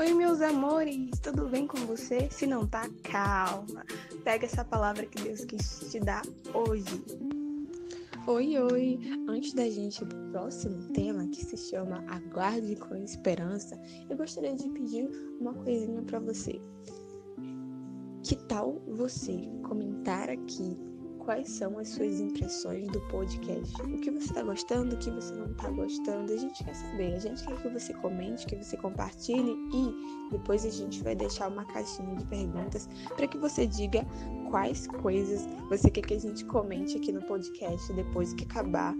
Oi, meus amores, tudo bem com você? Se não tá, calma. Pega essa palavra que Deus quis te dar hoje. Oi, oi! Antes da gente ir próximo tema, que se chama Aguarde com Esperança, eu gostaria de pedir uma coisinha para você. Que tal você comentar aqui quais são as suas impressões do podcast. O que você está gostando, o que você não está gostando, a gente quer saber. A gente quer que você comente, que você compartilhe e depois a gente vai deixar uma caixinha de perguntas para que você diga quais coisas você quer que a gente comente aqui no podcast depois que acabar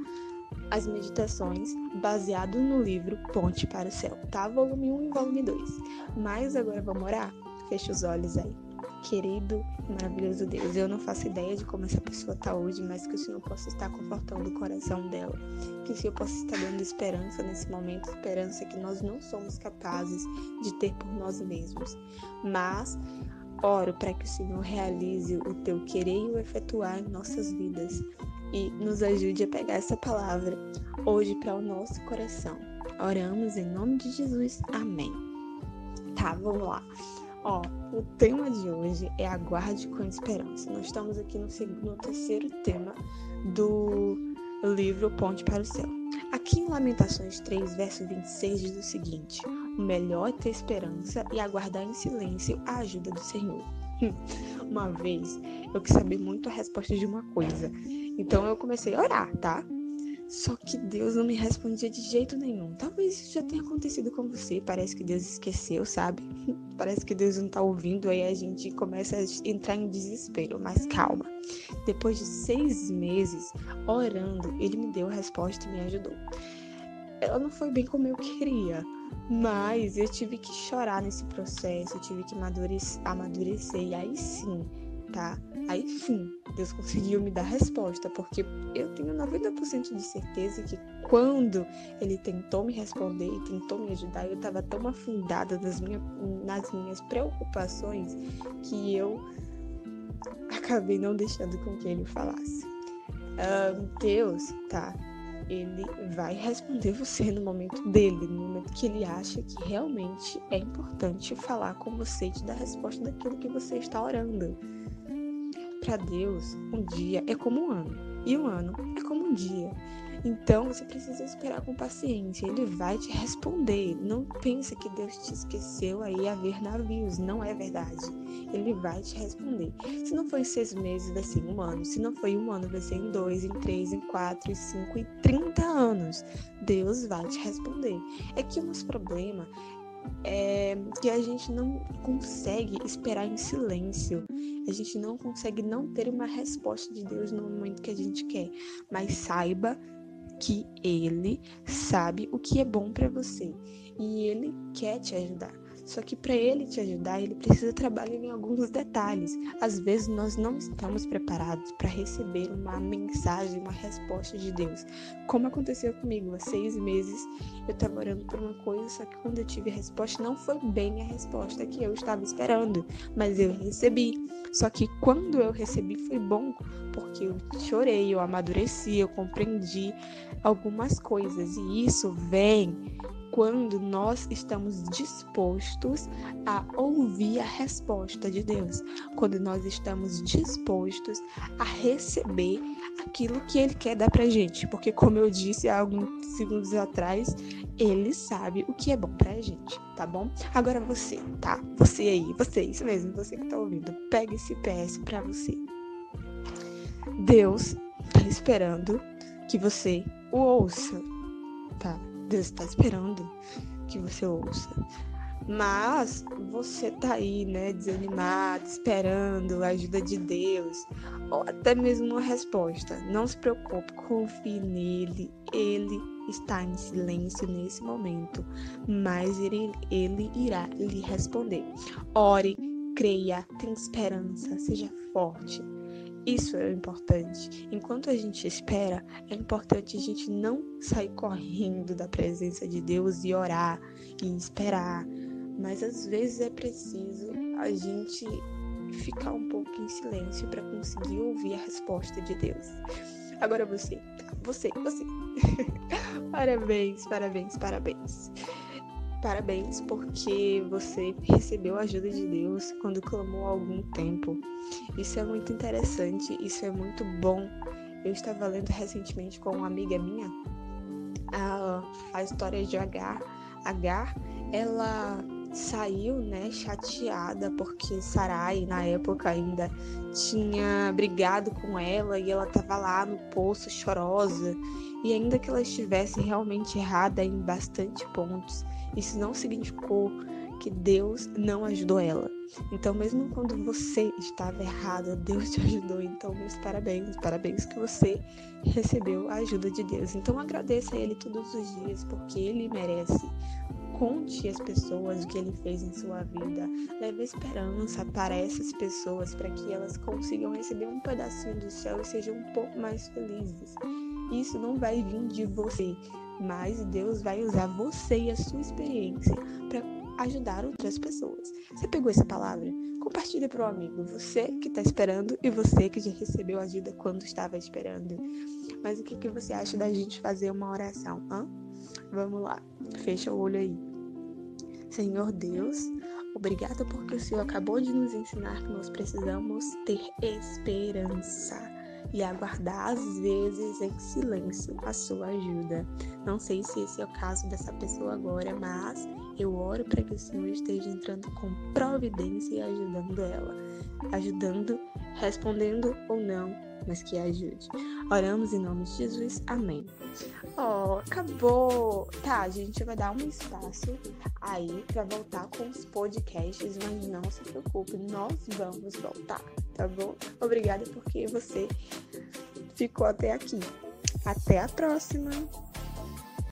as meditações baseado no livro Ponte para o Céu, tá? Volume 1 e volume 2. Mas agora vamos orar? Fecha os olhos aí. Querido e maravilhoso Deus, eu não faço ideia de como essa pessoa está hoje, mas que o Senhor possa estar confortando o coração dela, que o Senhor possa estar dando esperança nesse momento, esperança que nós não somos capazes de ter por nós mesmos. Mas oro para que o Senhor realize o teu querer e o efetuar em nossas vidas e nos ajude a pegar essa palavra hoje para o nosso coração. Oramos em nome de Jesus. Amém. Tá, vamos lá. Ó, o tema de hoje é aguarde com esperança. Nós estamos aqui no, segundo, no terceiro tema do livro Ponte para o Céu. Aqui em Lamentações 3, verso 26, diz o seguinte: O melhor é ter esperança e aguardar em silêncio a ajuda do Senhor. Uma vez eu quis saber muito a resposta de uma coisa, então eu comecei a orar, tá? Só que Deus não me respondia de jeito nenhum. Talvez isso já tenha acontecido com você. Parece que Deus esqueceu, sabe? Parece que Deus não tá ouvindo. Aí a gente começa a entrar em desespero. Mas calma. Depois de seis meses orando, ele me deu a resposta e me ajudou. Ela não foi bem como eu queria. Mas eu tive que chorar nesse processo. Eu tive que amadurecer. E aí sim tá? Aí sim, Deus conseguiu me dar resposta, porque eu tenho 90% de certeza que quando ele tentou me responder e tentou me ajudar, eu estava tão afundada nas, minha, nas minhas preocupações que eu acabei não deixando com que ele falasse. Uh, Deus, tá? Ele vai responder você no momento dele, no momento que ele acha que realmente é importante falar com você e te dar resposta daquilo que você está orando. Para Deus, um dia é como um ano, e um ano é como um dia. Então você precisa esperar com paciência, ele vai te responder. Não pense que Deus te esqueceu aí a ver navios, não é verdade. Ele vai te responder. Se não foi seis meses, vai ser um ano. Se não foi um ano, vai ser em dois, em três, em quatro, em cinco, em trinta anos. Deus vai te responder. É que o nosso problema é que a gente não consegue esperar em silêncio. A gente não consegue não ter uma resposta de Deus no momento que a gente quer. Mas saiba que Ele sabe o que é bom para você e Ele quer te ajudar. Só que para ele te ajudar, ele precisa trabalhar em alguns detalhes. Às vezes nós não estamos preparados para receber uma mensagem, uma resposta de Deus. Como aconteceu comigo, há seis meses eu estava orando por uma coisa, só que quando eu tive a resposta, não foi bem a resposta que eu estava esperando, mas eu recebi. Só que quando eu recebi foi bom, porque eu chorei, eu amadureci, eu compreendi algumas coisas e isso vem quando nós estamos dispostos a ouvir a resposta de Deus, quando nós estamos dispostos a receber aquilo que Ele quer dar pra gente, porque, como eu disse há alguns segundos atrás, Ele sabe o que é bom pra gente, tá bom? Agora você, tá? Você aí, você, isso mesmo, você que tá ouvindo, pega esse PS pra você. Deus tá esperando que você o ouça, tá? Deus está esperando que você ouça. Mas você tá aí, né, desanimado, esperando a ajuda de Deus, ou até mesmo uma resposta. Não se preocupe, confie nele. Ele está em silêncio nesse momento, mas ele, ele irá lhe responder. Ore, creia, tenha esperança, seja forte. Isso é importante. Enquanto a gente espera, é importante a gente não sair correndo da presença de Deus e orar e esperar. Mas às vezes é preciso a gente ficar um pouco em silêncio para conseguir ouvir a resposta de Deus. Agora você, você, você. parabéns, parabéns, parabéns. Parabéns porque você recebeu a ajuda de Deus quando clamou há algum tempo. Isso é muito interessante, isso é muito bom. Eu estava lendo recentemente com uma amiga minha a, a história de Agar. Agar, ela saiu, né, chateada porque Sarai na época ainda tinha brigado com ela e ela estava lá no poço chorosa. E ainda que ela estivesse realmente errada em bastante pontos, isso não significou que Deus não ajudou ela. Então, mesmo quando você estava errada, Deus te ajudou. Então, meus parabéns, parabéns que você recebeu a ajuda de Deus. Então, agradeça a Ele todos os dias, porque Ele merece. Conte às pessoas o que ele fez em sua vida. Leve esperança para essas pessoas, para que elas consigam receber um pedacinho do céu e sejam um pouco mais felizes. Isso não vai vir de você, mas Deus vai usar você e a sua experiência para ajudar outras pessoas. Você pegou essa palavra? Compartilha para o amigo. Você que está esperando e você que já recebeu ajuda quando estava esperando. Mas o que, que você acha da gente fazer uma oração? Hã? Vamos lá. Fecha o olho aí. Senhor Deus, obrigada porque o Senhor acabou de nos ensinar que nós precisamos ter esperança e aguardar às vezes em silêncio a sua ajuda. Não sei se esse é o caso dessa pessoa agora, mas eu oro para que o Senhor esteja entrando com providência e ajudando ela, ajudando, respondendo ou não, mas que ajude. Oramos em nome de Jesus. Amém. Ó, oh, acabou. Tá, a gente vai dar um espaço aí para voltar com os podcasts, mas não se preocupe, nós vamos voltar, tá bom? Obrigada porque você ficou até aqui. Até a próxima!